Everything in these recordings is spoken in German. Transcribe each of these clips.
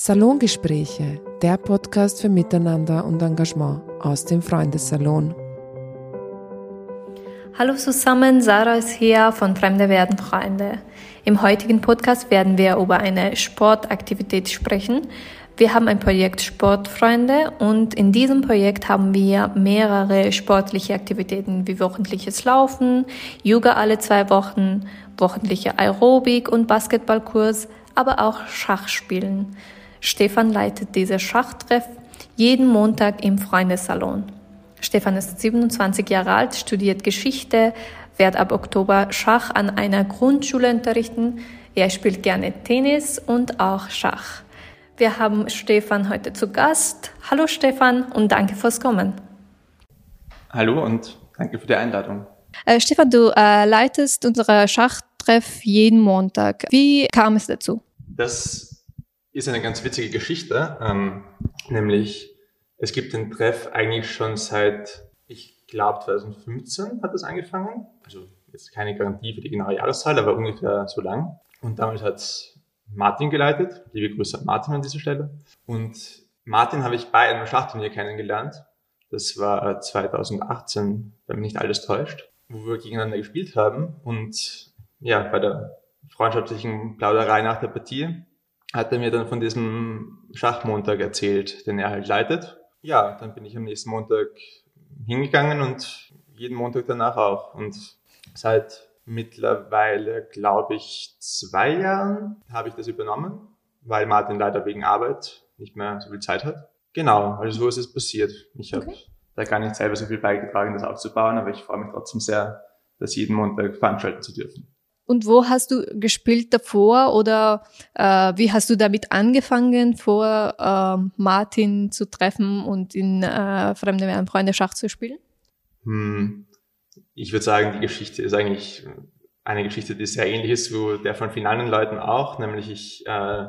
Salongespräche, der Podcast für Miteinander und Engagement aus dem Freundessalon. Hallo zusammen, Sarah ist hier von Fremde werden Freunde. Im heutigen Podcast werden wir über eine Sportaktivität sprechen. Wir haben ein Projekt Sportfreunde und in diesem Projekt haben wir mehrere sportliche Aktivitäten wie wöchentliches Laufen, Yoga alle zwei Wochen, wöchentliche Aerobik und Basketballkurs, aber auch Schachspielen. Stefan leitet diese Schachtreff jeden Montag im Freundessalon. Stefan ist 27 Jahre alt, studiert Geschichte, wird ab Oktober Schach an einer Grundschule unterrichten. Er spielt gerne Tennis und auch Schach. Wir haben Stefan heute zu Gast. Hallo Stefan und danke fürs Kommen. Hallo und danke für die Einladung. Äh, Stefan, du äh, leitest unsere Schachtreff jeden Montag. Wie kam es dazu? Das ist eine ganz witzige Geschichte, ähm, nämlich es gibt den Treff eigentlich schon seit, ich glaube 2015 hat das angefangen. Also jetzt keine Garantie für die genaue Jahreszahl, aber ungefähr so lang. Und damals hat Martin geleitet. Liebe Grüße an Martin an dieser Stelle. Und Martin habe ich bei einem Schachturnier kennengelernt. Das war 2018, wenn mich nicht alles täuscht, wo wir gegeneinander gespielt haben. Und ja, bei der freundschaftlichen Plauderei nach der Partie hat er mir dann von diesem Schachmontag erzählt, den er halt leitet ja, dann bin ich am nächsten Montag hingegangen und jeden Montag danach auch. Und seit mittlerweile, glaube ich, zwei Jahren habe ich das übernommen, weil Martin leider wegen Arbeit nicht mehr so viel Zeit hat. Genau, also so ist es passiert. Ich habe okay. da gar nicht selber so viel beigetragen, das aufzubauen, aber ich freue mich trotzdem sehr, das jeden Montag veranstalten zu dürfen. Und wo hast du gespielt davor oder äh, wie hast du damit angefangen, vor äh, Martin zu treffen und in äh, Fremde werden Freunde Schach zu spielen? Hm. Ich würde sagen, die Geschichte ist eigentlich eine Geschichte, die sehr ähnlich ist zu der von vielen anderen Leuten auch, nämlich ich äh,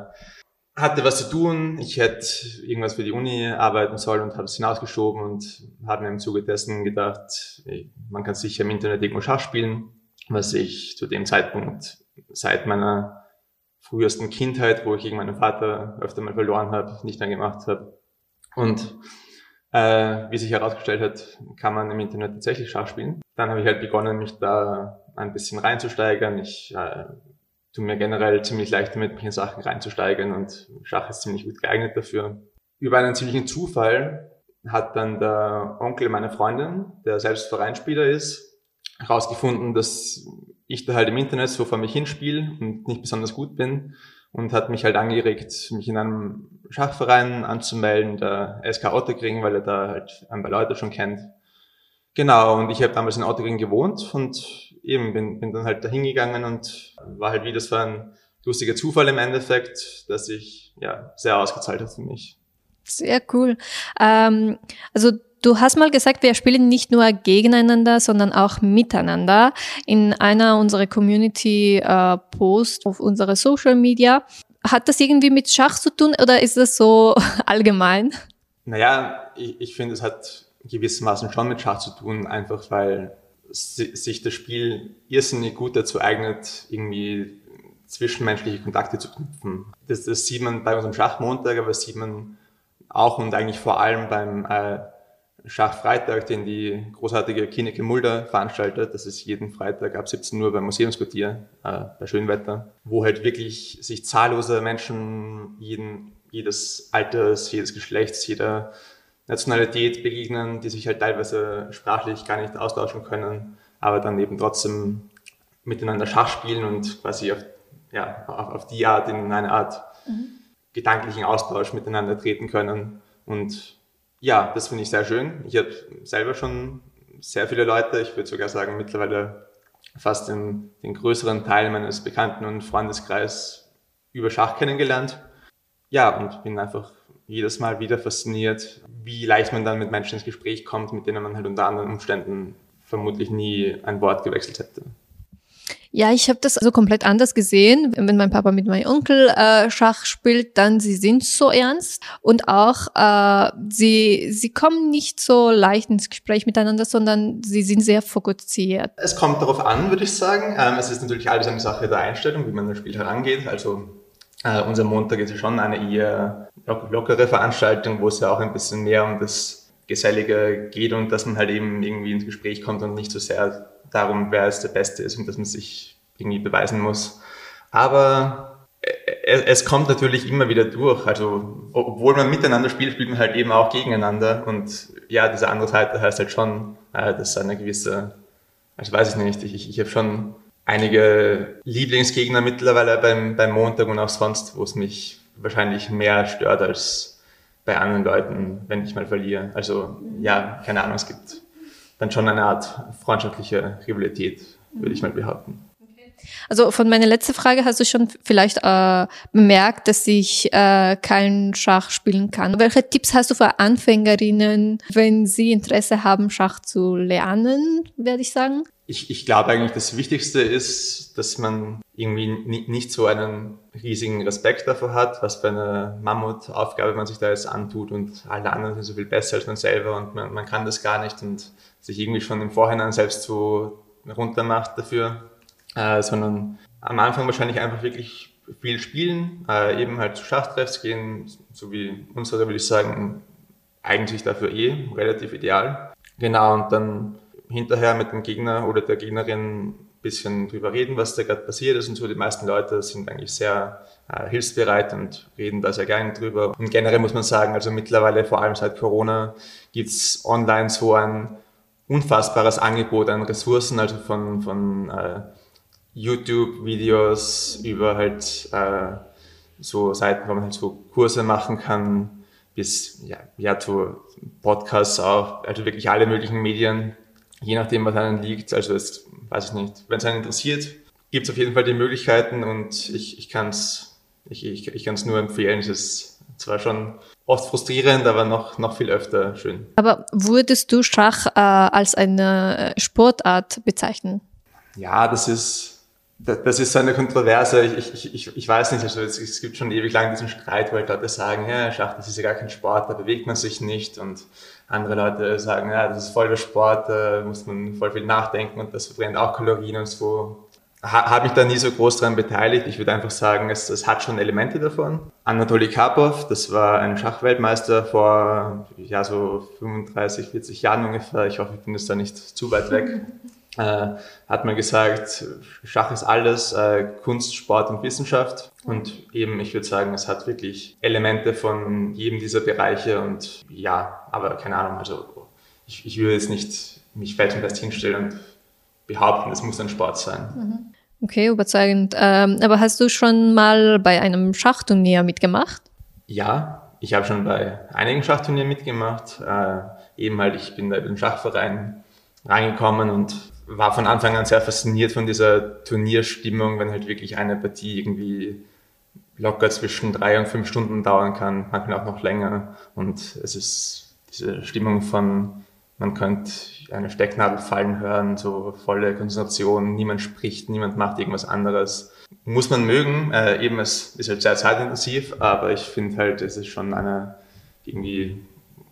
hatte was zu tun, ich hätte irgendwas für die Uni arbeiten sollen und habe es hinausgeschoben und habe mir im Zuge dessen gedacht, man kann sicher im Internet irgendwo Schach spielen was ich zu dem Zeitpunkt seit meiner frühesten Kindheit, wo ich gegen meinen Vater öfter mal verloren habe, nicht mehr gemacht habe. Und äh, wie sich herausgestellt hat, kann man im Internet tatsächlich Schach spielen. Dann habe ich halt begonnen, mich da ein bisschen reinzusteigern. Ich äh, tue mir generell ziemlich leicht damit, mich in Sachen reinzusteigern und Schach ist ziemlich gut geeignet dafür. Über einen ziemlichen Zufall hat dann der Onkel meiner Freundin, der selbst Vereinspieler ist, herausgefunden, dass ich da halt im Internet so vor mich hinspiele und nicht besonders gut bin und hat mich halt angeregt, mich in einem Schachverein anzumelden, der SK Otterkring, weil er da halt ein paar Leute schon kennt. Genau, und ich habe damals in Otterkring gewohnt und eben bin, bin dann halt da hingegangen und war halt wieder so ein lustiger Zufall im Endeffekt, dass sich ja sehr ausgezahlt hat für mich. Sehr cool. Ähm, also Du hast mal gesagt, wir spielen nicht nur gegeneinander, sondern auch miteinander. In einer unserer Community-Post äh, auf unsere Social Media. Hat das irgendwie mit Schach zu tun oder ist das so allgemein? Naja, ich, ich finde, es hat gewissermaßen schon mit Schach zu tun, einfach weil sich das Spiel irrsinnig gut dazu eignet, irgendwie zwischenmenschliche Kontakte zu knüpfen. Das, das sieht man bei unserem Schachmontag, aber das sieht man auch und eigentlich vor allem beim äh, Schachfreitag, den die großartige Kineke Mulder veranstaltet. Das ist jeden Freitag ab 17 Uhr beim Museumsquartier äh, bei Schönwetter, wo halt wirklich sich zahllose Menschen jeden, jedes Alters, jedes Geschlechts, jeder Nationalität begegnen, die sich halt teilweise sprachlich gar nicht austauschen können, aber dann eben trotzdem miteinander Schach spielen und quasi auf, ja, auf, auf die Art in eine Art mhm. gedanklichen Austausch miteinander treten können und ja, das finde ich sehr schön. Ich habe selber schon sehr viele Leute, ich würde sogar sagen mittlerweile fast den, den größeren Teil meines Bekannten- und Freundeskreis über Schach kennengelernt. Ja, und bin einfach jedes Mal wieder fasziniert, wie leicht man dann mit Menschen ins Gespräch kommt, mit denen man halt unter anderen Umständen vermutlich nie ein Wort gewechselt hätte. Ja, ich habe das so komplett anders gesehen. Wenn mein Papa mit meinem Onkel äh, Schach spielt, dann sie sind so ernst und auch äh, sie sie kommen nicht so leicht ins Gespräch miteinander, sondern sie sind sehr fokussiert. Es kommt darauf an, würde ich sagen. Ähm, es ist natürlich alles eine Sache der Einstellung, wie man das Spiel herangeht. Also Äh, unser Montag ist ja schon eine eher lockere Veranstaltung, wo es ja auch ein bisschen mehr um das Gesellige geht und dass man halt eben irgendwie ins Gespräch kommt und nicht so sehr darum, wer es der Beste ist und dass man sich irgendwie beweisen muss. Aber es, es kommt natürlich immer wieder durch. Also, obwohl man miteinander spielt, spielt man halt eben auch gegeneinander. Und ja, diese andere Seite heißt halt schon, äh, dass eine gewisse, also weiß ich nicht, ich, ich habe schon einige Lieblingsgegner mittlerweile beim, beim Montag und auch sonst, wo es mich wahrscheinlich mehr stört als bei anderen Leuten, wenn ich mal verliere. Also ja, keine Ahnung, es gibt dann schon eine Art freundschaftliche Rivalität, würde ich mal behaupten. Also von meiner letzten Frage hast du schon vielleicht äh, bemerkt, dass ich äh, kein Schach spielen kann. Welche Tipps hast du für Anfängerinnen, wenn sie Interesse haben, Schach zu lernen, werde ich sagen? Ich, ich glaube eigentlich, das Wichtigste ist, dass man irgendwie nicht so einen riesigen Respekt davor hat, was für eine Mammutaufgabe man sich da jetzt antut und alle anderen sind so viel besser als man selber und man, man kann das gar nicht und sich irgendwie schon im Vorhinein selbst so runtermacht dafür äh, sondern am Anfang wahrscheinlich einfach wirklich viel spielen, äh, eben halt zu Schachtreffs gehen, so wie unsere, würde ich sagen, eigentlich dafür eh relativ ideal. Genau, und dann hinterher mit dem Gegner oder der Gegnerin bisschen drüber reden, was da gerade passiert ist und so. Die meisten Leute sind eigentlich sehr äh, hilfsbereit und reden da sehr gerne drüber. Und generell muss man sagen, also mittlerweile, vor allem seit Corona, gibt's online so ein unfassbares Angebot an Ressourcen, also von, von äh, YouTube-Videos über halt äh, so Seiten, wo man halt so Kurse machen kann, bis ja, ja zu Podcasts auch, also wirklich alle möglichen Medien, je nachdem, was einem liegt. Also das weiß ich nicht. Wenn es einen interessiert, gibt es auf jeden Fall die Möglichkeiten und ich, ich kann es ich, ich, ich nur empfehlen. Es ist zwar schon oft frustrierend, aber noch, noch viel öfter schön. Aber würdest du Schach äh, als eine Sportart bezeichnen? Ja, das ist das ist so eine Kontroverse. Ich, ich, ich, ich weiß nicht, also es, gibt schon ewig lang diesen Streit, wo halt Leute sagen, ja, Schach, das ist ja gar kein Sport, da bewegt man sich nicht. Und andere Leute sagen, ja, das ist voll der Sport, da muss man voll viel nachdenken und das verbrennt auch Kalorien und so. Ha, Habe mich da nie so groß daran beteiligt. Ich würde einfach sagen, es, es hat schon Elemente davon. Anatoly Karpov, das war ein Schachweltmeister vor ja, so 35, 40 Jahren ungefähr. Ich hoffe, ich bin jetzt da nicht zu weit weg. äh, hat man gesagt, Schach ist alles, äh, Kunst, Sport und Wissenschaft. Und eben, ich würde sagen, es hat wirklich Elemente von jedem dieser Bereiche und ja, aber keine Ahnung, also ich, ich würde jetzt nicht mich felsenfest hinstellen und behaupten, es muss ein Sport sein. Mhm. Okay, überzeugend. Ähm, aber hast du schon mal bei einem Schachturnier mitgemacht? Ja, ich habe schon bei einigen Schachturnieren mitgemacht. Äh, eben halt, ich bin da den Schachverein reingekommen und war von Anfang an sehr fasziniert von dieser Turnierstimmung, wenn halt wirklich eine Partie irgendwie locker zwischen drei und fünf Stunden dauern kann, manchmal auch noch länger. Und es ist diese Stimmung von, man könnte eine Stecknadel fallen hören, so volle Konzentration, niemand spricht, niemand macht irgendwas anderes. Muss man mögen, äh, eben es ist halt sehr zeitintensiv, aber ich finde halt, es ist schon eine irgendwie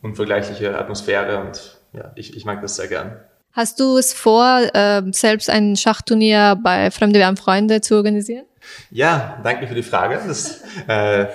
unvergleichliche Atmosphäre und ja, ich, ich mag das sehr gern. Hast du es vor, äh, selbst ein Schachturnier bei Fremde werden Freunde zu organisieren? Ja, danke für die Frage. Das, äh,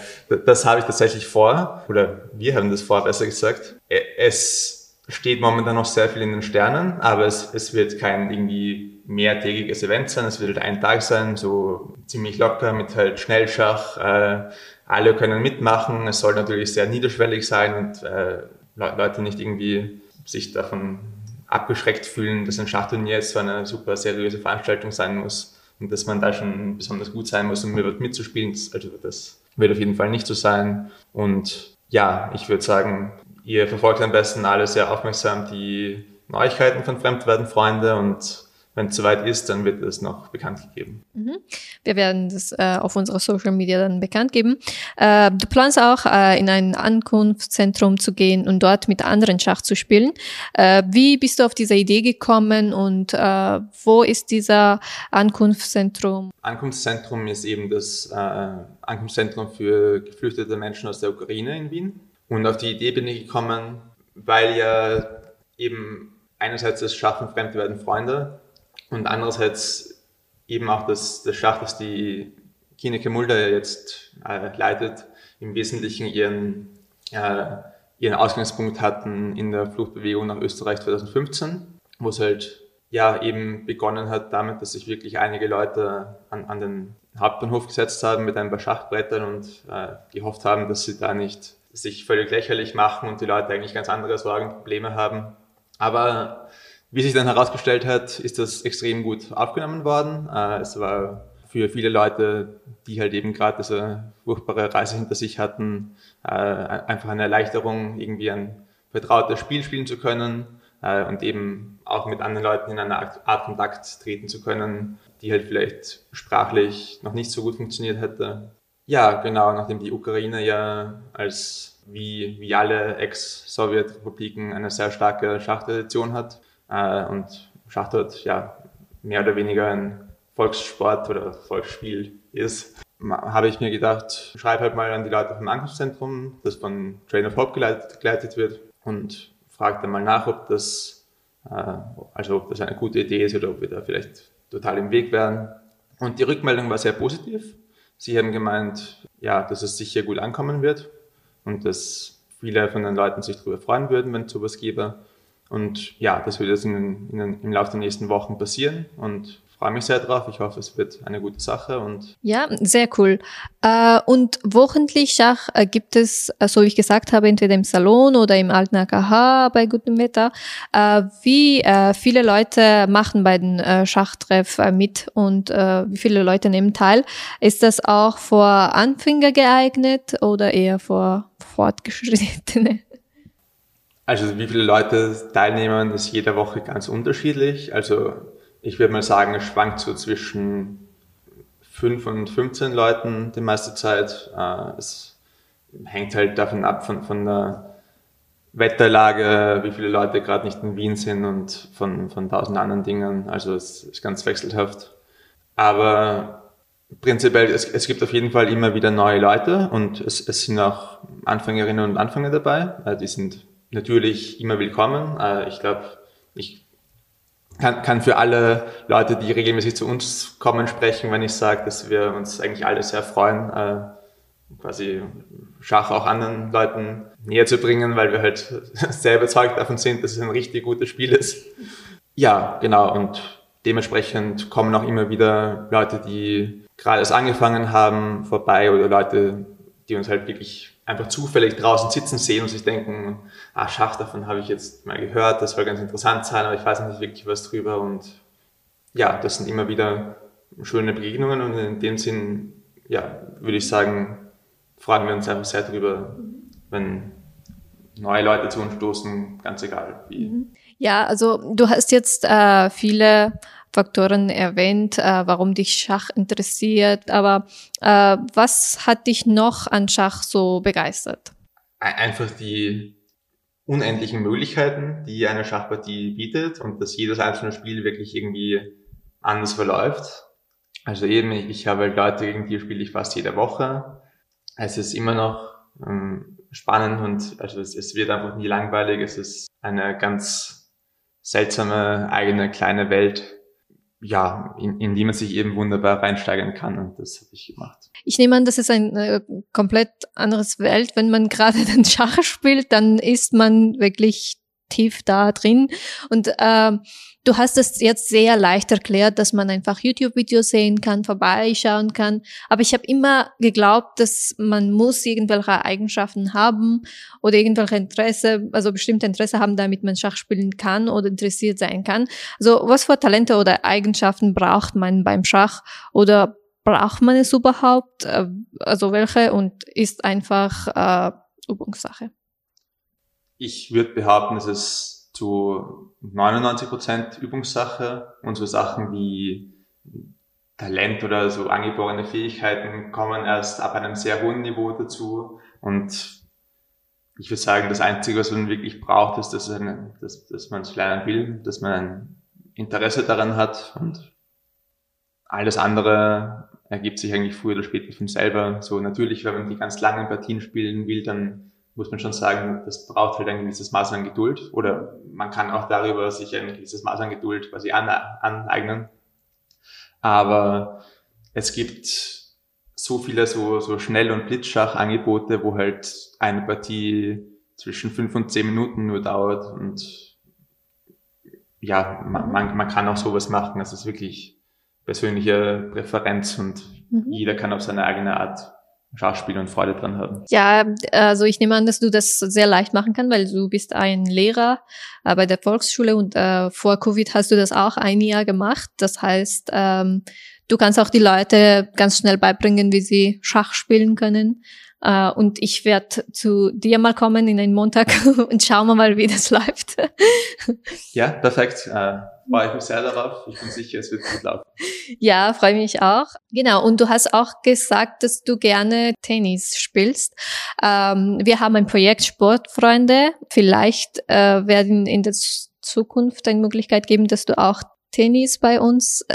das habe ich tatsächlich vor, oder wir haben das vor, besser gesagt. Es steht momentan noch sehr viel in den Sternen, aber es, es wird kein irgendwie mehrtägiges Event sein. Es wird halt ein Tag sein, so ziemlich locker mit halt Schnellschach. Äh, alle können mitmachen. Es soll natürlich sehr niederschwellig sein und äh, Leute nicht irgendwie sich davon abgeschreckt fühlen, dass ein Schachturnier jetzt so eine super seriöse Veranstaltung sein muss und dass man da schon besonders gut sein muss, um mitzuspielen. Also das wird auf jeden Fall nicht so sein. Und ja, ich würde sagen, ihr verfolgt am besten alle sehr aufmerksam die Neuigkeiten von Fremdwerden-Freunde und wenn es soweit ist, dann wird es noch bekannt gegeben. Mhm. Wir werden das äh, auf unserer Social Media dann bekannt geben. Äh, du planst auch, äh, in ein Ankunftszentrum zu gehen und dort mit anderen Schach zu spielen. Äh, wie bist du auf diese Idee gekommen und äh, wo ist dieser Ankunftszentrum? Ankunftszentrum ist eben das äh, Ankunftszentrum für geflüchtete Menschen aus der Ukraine in Wien. Und auf die Idee bin ich gekommen, weil ja eben einerseits das Schaffen Fremde werden Freunde und andererseits eben auch das, das Schach, das die Kineke Mulder jetzt äh, leitet, im Wesentlichen ihren, äh, ihren Ausgangspunkt hatten in der Fluchtbewegung nach Österreich 2015, wo es halt ja eben begonnen hat damit, dass sich wirklich einige Leute an, an den Hauptbahnhof gesetzt haben mit ein paar Schachbrettern und äh, gehofft haben, dass sie da nicht sich völlig lächerlich machen und die Leute eigentlich ganz andere Sorgen, Probleme haben. Aber wie sich dann herausgestellt hat, ist das extrem gut aufgenommen worden. Äh, es war für viele Leute, die halt eben gerade diese furchtbare Reise hinter sich hatten, äh, einfach eine Erleichterung, irgendwie ein vertrautes Spiel spielen zu können äh, und eben auch mit anderen Leuten in einer Art Kontakt treten zu können, die halt vielleicht sprachlich noch nicht so gut funktioniert hätte. Ja, genau, nachdem die Ukraine ja als wie, wie alle Ex-Sowjetrepubliken eine sehr starke Schachtradition hat äh, und Schach dort ja mehr oder weniger ein Volkssport oder Volksspiel ist, habe ich mir gedacht, schreib halt mal an die Leute vom Ankunftszentrum, das von Train of Hope geleitet, geleitet wird und fragt dann mal nach, ob das, äh, also ob das eine gute Idee ist oder ob wir da vielleicht total im Weg wären. Und die Rückmeldung war sehr positiv. Sie haben gemeint, ja, dass es sicher gut ankommen wird und dass viele von den Leuten sich darüber freuen würden, wenn es sowas gäbe. Und ja, das wird jetzt in, in, im Laufe der nächsten Wochen passieren und freue mich sehr drauf. Ich hoffe, es wird eine gute Sache. Und ja, sehr cool. Äh, und wochentlich Schach äh, gibt es, äh, so wie ich gesagt habe, entweder im Salon oder im alten AKH bei gutem Wetter. wie viele Leute machen bei den Schachtreff mit und wie viele Leute nehmen teil? Ist das auch vor Anfänger geeignet oder eher vor Fortgeschrittene? Also wie viele Leute teilnehmen, ist jede Woche ganz unterschiedlich. Also ich würde mal sagen, es schwankt so zwischen 5 und 15 Leuten die meiste Zeit. Äh, es hängt halt davon ab, von, von der Wetterlage, wie viele Leute gerade nicht in Wien sind und von, von tausend anderen Dingen. Also es ist ganz wechselhaft. Aber prinzipiell, es, es gibt auf jeden Fall immer wieder neue Leute und es, es sind auch Anfängerinnen und Anfänger dabei. Äh, die sind natürlich immer willkommen. Äh, ich glaube, ich kann, kann für alle Leute, die regelmäßig zu uns kommen, sprechen, wenn ich sage, dass wir uns eigentlich alle sehr freuen, äh, quasi Schach auch anderen Leuten näher zu bringen, weil wir halt sehr überzeugt davon sind, dass es ein richtig gutes Spiel ist. Ja, genau. Und dementsprechend kommen auch immer wieder Leute, die gerade erst angefangen haben, vorbei oder Leute, die uns halt wirklich einfach zufällig draußen sitzen sehen und sich denken, ah, Schach, davon habe ich jetzt mal gehört, das soll ganz interessant sein, aber ich weiß nicht wirklich was drüber. Und ja, das sind immer wieder schöne Begegnungen und in dem Sinn, ja, würde ich sagen, freuen wir uns einfach sehr drüber, wenn neue Leute zu uns stoßen, ganz egal wie. Mhm. Ja, also du hast jetzt äh, viele Faktoren erwähnt, äh, warum dich Schach interessiert. Aber äh, was hat dich noch an Schach so begeistert? Einfach die unendlichen Möglichkeiten, die eine Schachpartie bietet und dass jedes einzelne Spiel wirklich irgendwie anders verläuft. Also eben, ich habe halt Leute, gegen die spiele ich fast jede Woche. Es ist immer noch ähm, spannend und also es, es wird einfach nie langweilig. Es ist eine ganz seltsame eigene kleine Welt, ja, in, in die man sich eben wunderbar reinsteigern kann und das habe ich gemacht. Ich nehme an, das ist ein äh, komplett anderes Welt. Wenn man gerade den Schach spielt, dann ist man wirklich tief da drin und äh, Du hast es jetzt sehr leicht erklärt, dass man einfach YouTube-Videos sehen kann, vorbeischauen kann. Aber ich habe immer geglaubt, dass man muss irgendwelche Eigenschaften haben oder irgendwelche Interesse, also bestimmte Interesse haben, damit man Schach spielen kann oder interessiert sein kann. Also was für Talente oder Eigenschaften braucht man beim Schach oder braucht man es überhaupt? Äh, also welche und ist einfach äh, Übungssache? Ich würde behaupten, es ist zu 99 Prozent Übungssache. Und so Sachen wie Talent oder so angeborene Fähigkeiten kommen erst ab einem sehr hohen Niveau dazu. Und ich würde sagen, das Einzige, was man wirklich braucht, ist, dass, eine, dass, dass man es lernen will, dass man ein Interesse daran hat. Und alles andere ergibt sich eigentlich früher oder später von selber. So natürlich, wenn man die ganz langen Partien spielen will, dann muss man schon sagen, das braucht halt ein gewisses Maß an Geduld oder man kann auch darüber sich ein gewisses Maß an Geduld quasi aneignen. Aber es gibt so viele so, so Schnell- und Blitzschach-Angebote, wo halt eine Partie zwischen fünf und zehn Minuten nur dauert und ja, man, man, man kann auch sowas machen. Es ist wirklich persönliche Präferenz und mhm. jeder kann auf seine eigene Art Schachspiel und Freude dran haben. Ja, also ich nehme an, dass du das sehr leicht machen kannst, weil du bist ein Lehrer äh, bei der Volksschule und äh, vor Covid hast du das auch ein Jahr gemacht. Das heißt, ähm, du kannst auch die Leute ganz schnell beibringen, wie sie Schach spielen können. Uh, und ich werde zu dir mal kommen in einen Montag und schauen wir mal, wie das läuft. ja, perfekt. Uh, freue ich mich sehr darauf. Ich bin sicher, es wird gut laufen. Ja, freue mich auch. Genau. Und du hast auch gesagt, dass du gerne Tennis spielst. Ähm, wir haben ein Projekt Sportfreunde. Vielleicht äh, werden in der Zukunft eine Möglichkeit geben, dass du auch Tennis bei uns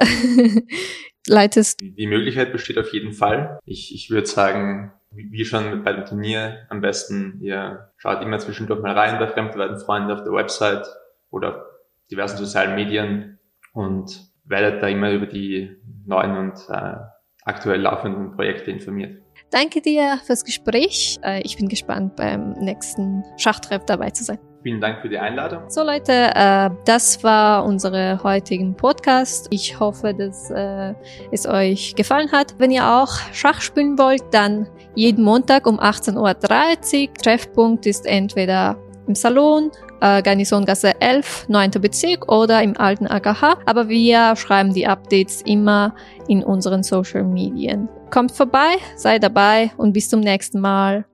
leitest. Die Möglichkeit besteht auf jeden Fall. Ich, ich würde sagen, wie schon bei dem Turnier am besten, ihr schaut immer zwischendurch mal rein bei Fremdwerden Freunde auf der Website oder diversen sozialen Medien und werdet da immer über die neuen und äh, aktuell laufenden Projekte informiert. Danke dir fürs Gespräch. Äh, ich bin gespannt beim nächsten Schachtreff dabei zu sein. Vielen Dank für die Einladung. So Leute, äh, das war unsere heutigen Podcast. Ich hoffe, dass äh, es euch gefallen hat. Wenn ihr auch Schach spielen wollt, dann jeden Montag um 18.30 Uhr. Treffpunkt ist entweder im Salon, äh, Garnisongasse 11, 9. Bezirk oder im alten AKH. Aber wir schreiben die Updates immer in unseren Social Medien. Kommt vorbei, seid dabei und bis zum nächsten Mal.